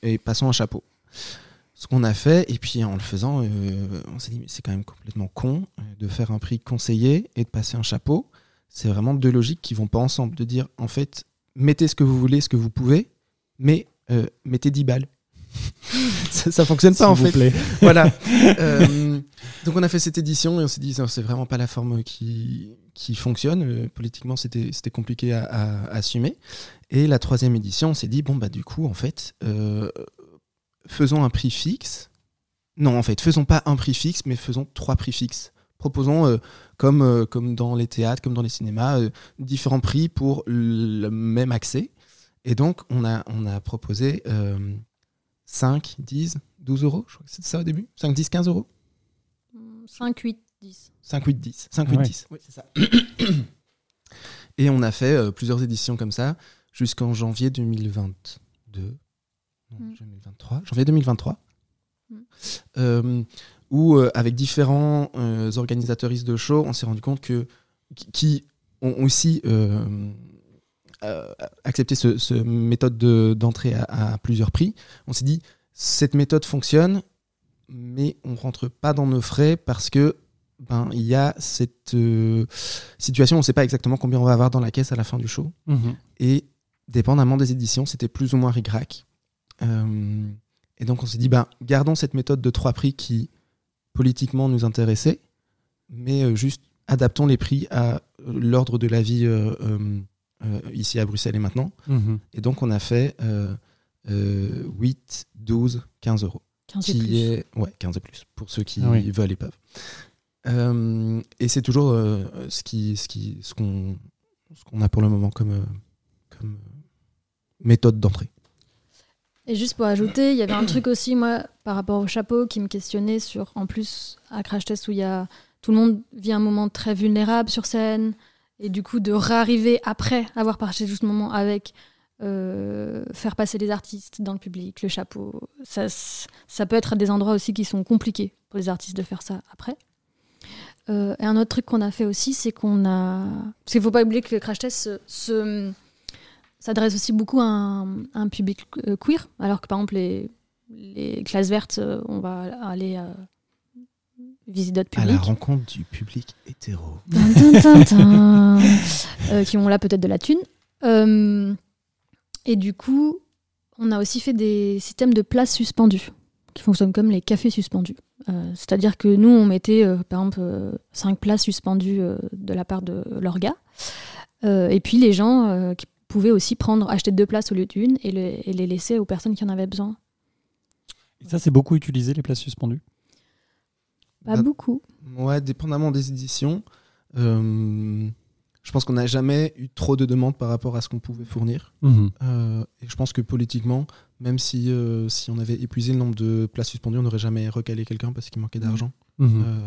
et passons un chapeau. Ce qu'on a fait, et puis en le faisant, euh, on s'est dit, mais c'est quand même complètement con euh, de faire un prix conseillé et de passer un chapeau. C'est vraiment deux logiques qui vont pas ensemble. De dire, en fait, mettez ce que vous voulez, ce que vous pouvez, mais euh, mettez 10 balles. (laughs) ça, ça fonctionne pas en vous fait plaît. voilà. Donc on a fait cette édition et on s'est dit c'est vraiment pas la forme qui, qui fonctionne. Euh, politiquement, c'était compliqué à, à- à assumer. Et la troisième édition, on s'est dit bon bah du coup en fait, euh, faisons un prix fixe. Non, en fait, faisons pas un prix fixe, mais faisons trois prix fixes. Proposons, euh, comme, euh, comme dans les théâtres, comme dans les cinémas, euh, différents prix pour le même accès. Et donc, on a, on a proposé euh, 5, 10, 12 euros. Je crois que c'était ça au début. 5, 10, 15 euros 5, 8, 10. 5, 8, 10. 5, 8, Ouais. 10. Oui, c'est ça. (coughs) Et on a fait euh, plusieurs éditions comme ça jusqu'en janvier 2022. Non, Mm. 2023. Janvier 2023. Mm. Euh, où, euh, avec différents euh, organisateuristes de show, on s'est rendu compte que qui- ont aussi euh, euh, accepté ce, ce méthode de- d'entrée à, à plusieurs prix. On s'est dit, cette méthode fonctionne, mais on rentre pas dans nos frais parce que ben il y a cette euh, situation, on ne sait pas exactement combien on va avoir dans la caisse à la fin du show. Mhm. Et dépendamment des éditions, c'était plus ou moins rigrac. Euh, et donc on s'est dit, ben, gardons cette méthode de trois prix qui politiquement nous intéressait, mais euh, juste adaptons les prix à l'ordre de la vie euh, euh, euh, ici à Bruxelles et maintenant. Mhm. Et donc on a fait euh, euh, 8, 12, 15 euros. 15 et Qui plus. est... Ouais, 15 et plus, pour ceux qui Ah oui. veulent et peuvent. Euh, et c'est toujours euh, ce qu'on ce qui, ce qu'on qu'on a pour le moment comme, euh, comme méthode d'entrée. Et juste pour ajouter, il y avait un truc aussi, moi, par rapport au chapeau, qui me questionnait sur, en plus, à Crash Test, où y a, tout le monde vit un moment très vulnérable sur scène, et du coup, de réarriver après avoir partagé ce moment avec faire passer les artistes dans le public, le chapeau, ça, ça peut être à des endroits aussi qui sont compliqués pour les artistes de faire ça après. Euh, et un autre truc qu'on a fait aussi, c'est qu'on a. Parce qu'il ne faut pas oublier que le Crash Test se- se s'adresse aussi beaucoup à un, à un public euh, queer, alors que par exemple les, les classes vertes, euh, on va aller visiter d'autres À la publics rencontre du public hétéro. Euh, qui ont là peut-être de la thune. Euh, et du coup, on a aussi fait des systèmes de places suspendues, qui fonctionnent comme les cafés suspendus. Euh, C'est-à-dire que nous, on mettait, euh, par exemple, euh, cinq places suspendues euh, de la part de l'orga. Euh, et puis les gens euh, qui pouvaient aussi prendre, acheter deux places au lieu d'une et, le- et les laisser aux personnes qui en avaient besoin. Et ça, c'est beaucoup utilisé, les places suspendues. Pas Bah, beaucoup. Ouais, dépendamment des éditions. euh, je pense qu'on n'a jamais eu trop de demandes par rapport à ce qu'on pouvait fournir. Mhm. Euh, et je pense que politiquement, même si, euh, si on avait épuisé le nombre de places suspendues, on n'aurait jamais recalé quelqu'un parce qu'il manquait d'argent. Mhm. Euh,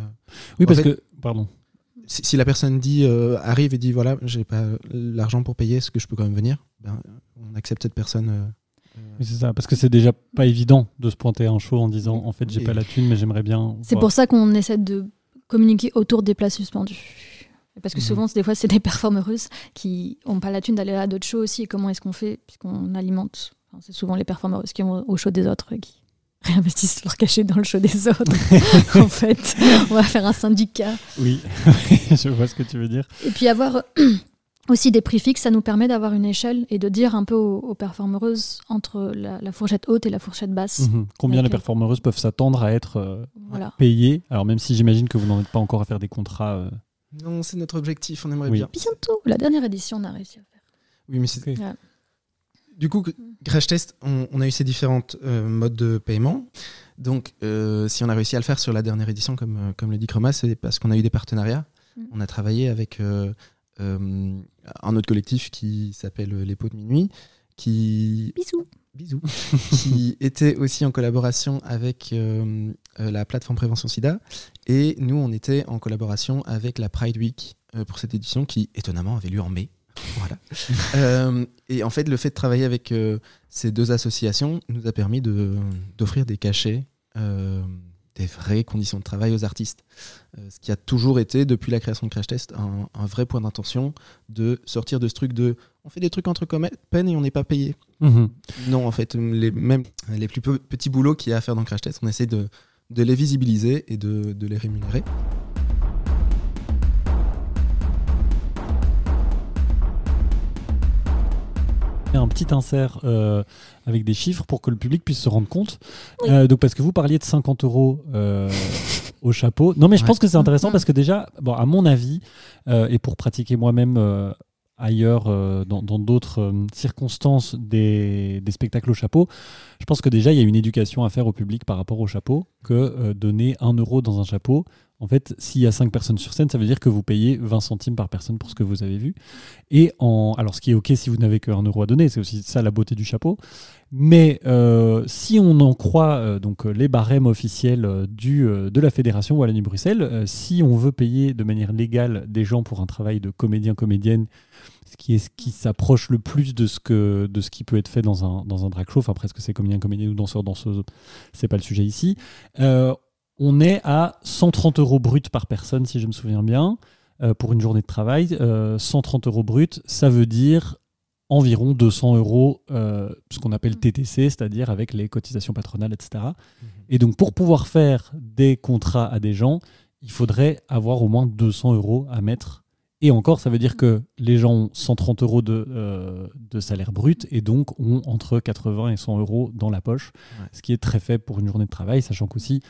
oui, parce fait- que. Pardon. si, si la personne dit euh, arrive et dit voilà, j'ai pas l'argent pour payer, est-ce que je peux quand même venir? Ben, On accepte cette personne Oui, c'est ça, parce que c'est déjà pas évident de se pointer à un show en disant en fait j'ai Et- pas la thune mais j'aimerais bien. C'est pour ça qu'on essaie de communiquer autour des places suspendues. Parce que Mhm. souvent, c'est- des fois, c'est des (laughs) performeuses qui n'ont pas la thune d'aller à d'autres shows aussi. Et comment est-ce qu'on fait? Puisqu'on alimente. Enfin, c'est souvent les performeuses qui vont au show des autres qui (laughs) réinvestissent leur cachet dans le show des autres. (laughs) en fait, on va faire un syndicat. (laughs) Oui, je vois ce que tu veux dire. Et puis avoir (clears throat) aussi des prix fixes, ça nous permet d'avoir une échelle et de dire un peu aux, aux performeuses entre la, la fourchette haute et la fourchette basse. Mhm. Combien les performeuses peuvent s'attendre à être euh, Voilà. payées Alors même si j'imagine que vous n'en êtes pas encore à faire des contrats. euh, Non, c'est notre objectif, on aimerait Oui. bien. Bientôt. La dernière édition, on a réussi à faire. Oui, mais c'est. Ouais. Du coup, Crash Test, on, on a eu ces différentes euh, modes de paiement. Donc, euh, si on a réussi à le faire sur la dernière édition, comme, euh, comme le dit Chroma, c'est parce qu'on a eu des partenariats. Mm. On a travaillé avec euh, un autre collectif qui s'appelle Les Pots de Minuit, qui, Bisous. bisous, (laughs) qui était aussi en collaboration avec la plateforme Prévention SIDA. Et nous, on était en collaboration avec la Pride Week pour cette édition qui, étonnamment, avait lieu en mai. Voilà. (laughs) Euh, et en fait, le fait de travailler avec euh, ces deux associations nous a permis de- d'offrir des cachets, euh, des vraies conditions de travail aux artistes. Ce qui a toujours été, depuis la création de Crash Test, un, un vrai point d'intention de sortir de ce truc de on fait des trucs entre peine et on n'est pas payé. mhm. Non, en fait, les, même les plus pe- petits boulots qu'il y a à faire dans Crash Test, on essaie de, de les visibiliser et de, de les rémunérer. Un petit insert euh, avec des chiffres pour que le public puisse se rendre compte. Euh, donc parce que vous parliez de 50 euros euh, au chapeau. Non mais je Ouais. pense que c'est intéressant parce que déjà, bon, à mon avis, euh, et pour pratiquer moi-même euh, ailleurs, euh, dans dans d'autres euh, circonstances des, des spectacles au chapeau, je pense que déjà il y a une éducation à faire au public par rapport au chapeau, que euh, donner 1 euro dans un chapeau. En fait, s'il y a 5 personnes sur scène, ça veut dire que vous payez 20 centimes par personne pour ce que vous avez vu. Et en, alors, ce qui est OK si vous n'avez que 1 euro à donner, c'est aussi ça la beauté du chapeau. Mais euh, si on en croit euh, donc, euh, les barèmes officiels euh, du, euh, de la Fédération Wallonie-Bruxelles, si on veut payer de manière légale des gens pour un travail de comédien-comédienne, ce qui, est, ce qui s'approche le plus de ce, que, de ce qui peut être fait dans un, dans un drag show, enfin presque c'est comédien-comédienne ou danseur-danseuse, c'est pas le sujet ici, on est à 130 euros brut par personne, si je me souviens bien, euh, pour une journée de travail. Euh, 130 euros brut, ça veut dire environ 200 euros, euh, ce qu'on appelle TTC, c'est-à-dire avec les cotisations patronales, etc. Et donc, pour pouvoir faire des contrats à des gens, il faudrait avoir au moins 200 euros à mettre. Et encore, ça veut dire que les gens ont 130 euros de, euh, de salaire brut et donc ont entre 80 et 100 euros dans la poche, Ouais. ce qui est très faible pour une journée de travail, sachant qu'aussi,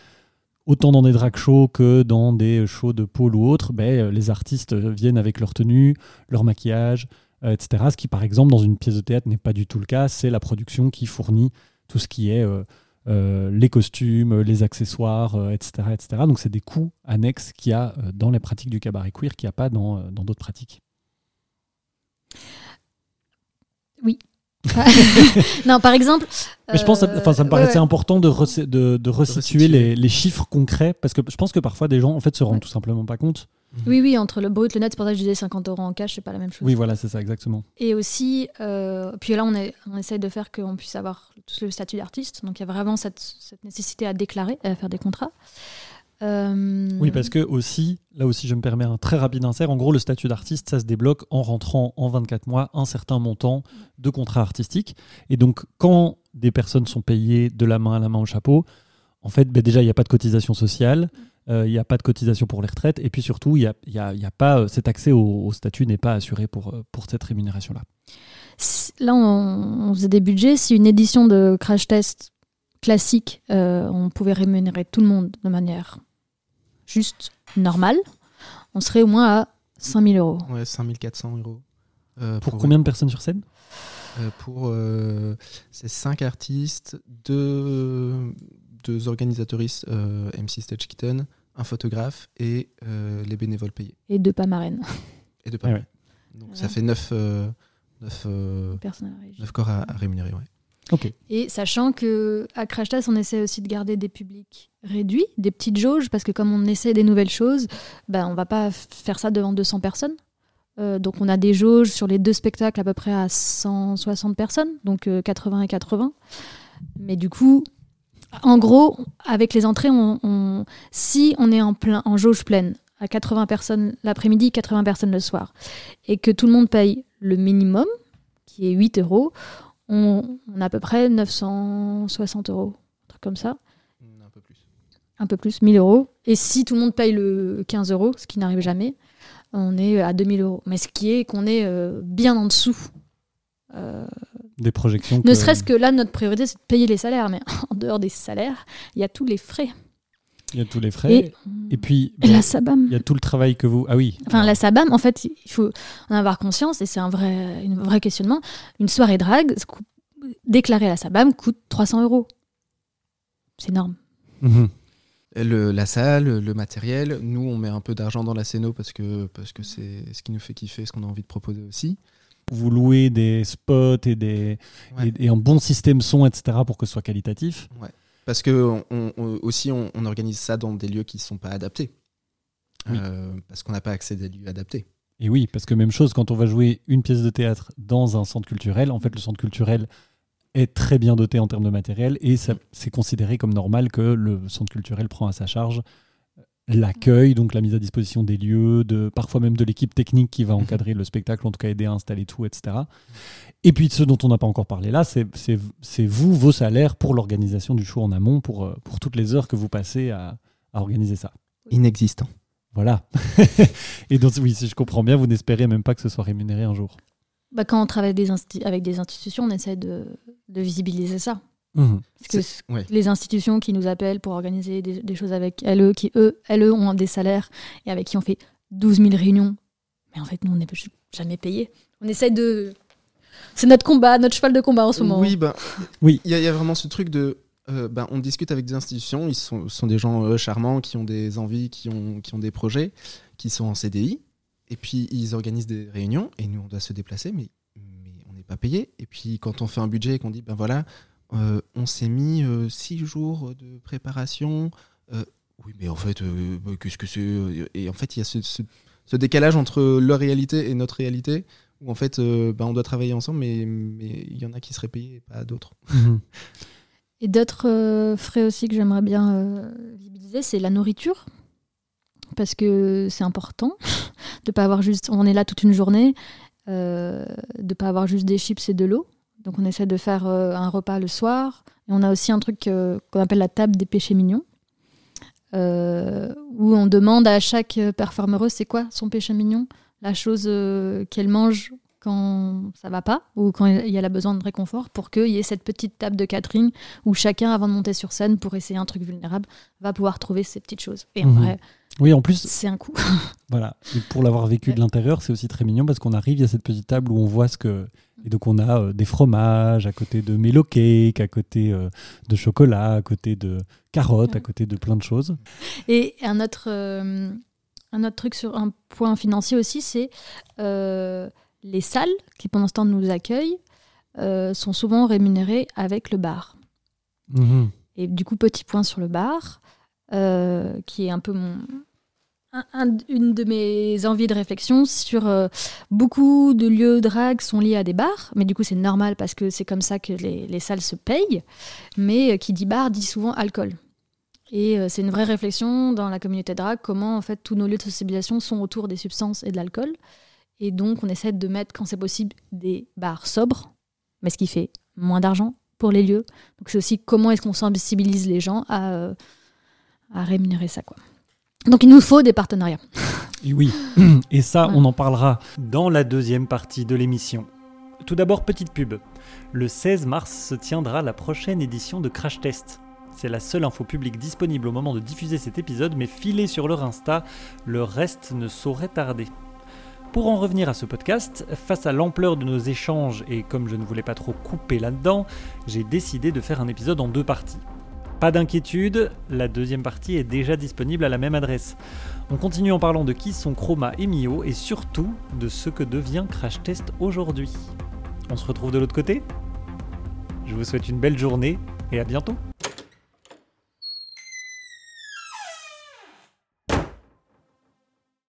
autant dans des drag shows que dans des shows de pôle ou autres, ben, euh, les artistes viennent avec leur tenue, leur maquillage, euh, etc. Ce qui, par exemple, dans une pièce de théâtre n'est pas du tout le cas. C'est la production qui fournit tout ce qui est euh, euh, les costumes, les accessoires, euh, etc., etc. Donc, c'est des coûts annexes qu'il y a euh, dans les pratiques du cabaret queer qu'il n'y a pas dans euh, d'autres pratiques. Non, par exemple. Mais je pense, euh, enfin, ça me ouais, paraissait ouais. important de, de, de resituer resituer. les, les chiffres concrets parce que je pense que parfois des gens en fait se rendent Ouais. tout simplement pas compte. Oui, oui, entre le brut, le net, c'est pour ça que je disais 50 euros en cash, c'est pas la même chose. Oui, voilà, c'est ça exactement. Et aussi, euh, puis là, on, est, on essaye de faire qu'on puisse avoir tout le statut d'artiste. Donc, il y a vraiment cette, cette nécessité à déclarer, à faire des contrats. Euh, Oui, parce que aussi, là aussi, je me permets un très rapide insert. En gros, le statut d'artiste, ça se débloque en rentrant en 24 mois un certain montant de contrat artistique. Et donc, quand des personnes sont payées de la main à la main au chapeau, en fait, ben déjà, il n'y a pas de cotisation sociale, euh, il n'y a pas de cotisation pour les retraites, et puis surtout, il y a, il y a- il y a pas, euh, cet accès au, au statut n'est pas assuré pour, pour cette rémunération-là. Là, on, on faisait des budgets. Si une édition de crash test classique, euh, on pouvait rémunérer tout le monde de manière juste normale, on serait au moins à 5000 euros. Ouais, 5400 euros. Euh, Pour combien de personnes sur scène? Euh, Pour euh, ces cinq artistes, deux, deux organisatoristes, euh, MC Stage Kitten, un photographe et euh, les bénévoles payés. Et deux pas marraines. Et deux pas Ouais, mal. Donc ça fait neuf, euh, neuf, euh, neuf corps à, à rémunérer. Ouais. Et sachant que à Crash Test, on essaie aussi de garder des publics réduits, des petites jauges, parce que comme on essaie des nouvelles choses, ben, on va pas faire ça devant 200 personnes. Euh, donc on a des jauges sur les deux spectacles à peu près à 160 personnes, donc euh, 80 et 80. Mais du coup, en gros, avec les entrées, si on est en, plein, en jauge pleine, à 80 personnes l'après-midi, 80 personnes le soir, et que tout le monde paye le minimum, qui est 8 euros, on, on a à peu près 960 euros, un truc comme ça Un peu plus. un peu plus, 1000 euros. Et si tout le monde paye le 15 euros, ce qui n'arrive jamais, on est à 2000 euros. Mais ce qui est qu'on est euh, bien en dessous. Euh, Des projections. ne serait-ce que là, notre priorité, c'est de payer les salaires. Mais (laughs) en dehors des salaires, il y a tous les frais. Il y a tous les frais. Et, Et, puis, et bon, la SABAM. il y a tout le travail que vous. Ah oui. Enfin, la SABAM, en fait, il faut en avoir conscience, et c'est un vrai, un vrai questionnement. Une soirée drague, déclarée à la SABAM, coûte 300 euros. C'est énorme. Mhm. Le- la salle, le matériel, nous on met un peu d'argent dans la scéno parce que parce que c'est ce qui nous fait kiffer, ce qu'on a envie de proposer aussi. Vous louez des spots et, des, Ouais. et, et un bon système son, etc., pour que ce soit qualitatif. Parce que on- aussi on, on organise ça dans des lieux qui ne sont pas adaptés. Oui. Euh, parce qu'on n'a pas accès à des lieux adaptés. Et oui, parce que même chose, quand on va jouer une pièce de théâtre dans un centre culturel, en fait, le centre culturel est très bien doté en termes de matériel et c'est considéré comme normal que le centre culturel prend à sa charge l'accueil, donc la mise à disposition des lieux, de, parfois même de l'équipe technique qui va encadrer le spectacle, en tout cas aider à installer tout, etc. Et puis ce dont on n'a pas encore parlé là, c'est vous, vos salaires pour l'organisation du show en amont, pour, euh, pour toutes les heures que vous passez à, à organiser ça. Inexistant. Voilà. (laughs) et donc, oui, si je comprends bien, vous n'espérez même pas que ce soit rémunéré un jour. Bah, quand on travaille des avec des institutions, on essaie de, de visibiliser ça. Mhm. Parce que ouais. les institutions qui nous appellent pour organiser des, des choses avec LE, qui eux, LE ont des salaires et avec qui on fait 12 000 réunions. Mais en fait, nous, on n'est jamais payés. On essaie de. C'est notre combat, notre cheval de combat en ce moment. Oui, ben, Oui. Il y, a- il y a vraiment ce truc de. euh, ben, on discute avec des institutions, ils sont, sont des gens euh, charmants qui ont des envies, qui ont, qui ont des projets, qui sont en CDI. Et puis ils organisent des réunions et nous on doit se déplacer, mais, mais on n'est pas payé. Et puis quand on fait un budget et qu'on dit ben voilà, euh, on s'est mis euh, six jours de préparation. euh, oui, mais en fait, euh, bah, qu'est-ce que c'est? Et en fait, il y a ce, ce- ce décalage entre leur réalité et notre réalité, où en fait, euh, ben, on doit travailler ensemble, mais mais il y en a qui seraient payés et pas d'autres. Mhm. Et d'autres euh, frais aussi que j'aimerais bien euh, visibiliser, c'est la nourriture. Parce que c'est important (laughs) de pas avoir juste. On est là toute une journée, euh, de pas avoir juste des chips et de l'eau. Donc on essaie de faire euh, un repas le soir. Et on a aussi un truc euh, qu'on appelle la table des péchés mignons. euh, où on demande à chaque performeuse c'est quoi son péché mignon, la chose euh, qu'elle mange quand ça va pas ou quand il y a besoin de réconfort pour qu'il y ait cette petite table de catering où chacun, avant de monter sur scène pour essayer un truc vulnérable, va pouvoir trouver ces petites choses. Et en Mhm. vrai, Oui, en plus, c'est un coup. (laughs) voilà. Et pour l'avoir vécu de l'intérieur, c'est aussi très mignon parce qu'on arrive, il y a cette petite table où on voit ce que. Et donc, on a euh, des fromages à côté de mélo cake, à côté euh, de chocolat, à côté de carottes, à côté de plein de choses. Et un autre, euh, un autre truc sur un point financier aussi, c'est euh, les salles qui pendant ce temps nous accueillent euh, sont souvent rémunérées avec le bar. Mhm. Et du coup, petit point sur le bar, euh, qui est un peu mon, un- un- une de mes envies de réflexion sur euh, beaucoup de lieux drag sont liés à des bars, mais du coup c'est normal parce que c'est comme ça que les, les salles se payent. Mais euh, qui dit bar dit souvent alcool. Et euh, c'est une vraie réflexion dans la communauté drag, comment en fait tous nos lieux de socialisation sont autour des substances et de l'alcool. Et donc on essaie de mettre, quand c'est possible, des bars sobres, mais ce qui fait moins d'argent pour les lieux. Donc c'est aussi comment est-ce qu'on sensibilise les gens à, euh, à rémunérer ça. Quoi. Donc il nous faut des partenariats. Et oui, (laughs) et ça, Ouais. on en parlera dans la deuxième partie de l'émission. Tout d'abord, petite pub. Le 16 mars se tiendra la prochaine édition de Crash Test. C'est la seule info publique disponible au moment de diffuser cet épisode, mais filée sur leur Insta, le reste ne saurait tarder. Pour en revenir à ce podcast, face à l'ampleur de nos échanges et comme je ne voulais pas trop couper là-dedans, j'ai décidé de faire un épisode en deux parties. Pas d'inquiétude, la deuxième partie est déjà disponible à la même adresse. On continue en parlant de qui sont Chroma et Mio et surtout de ce que devient Crash Test aujourd'hui. On se retrouve de l'autre côté Je vous souhaite une belle journée et à bientôt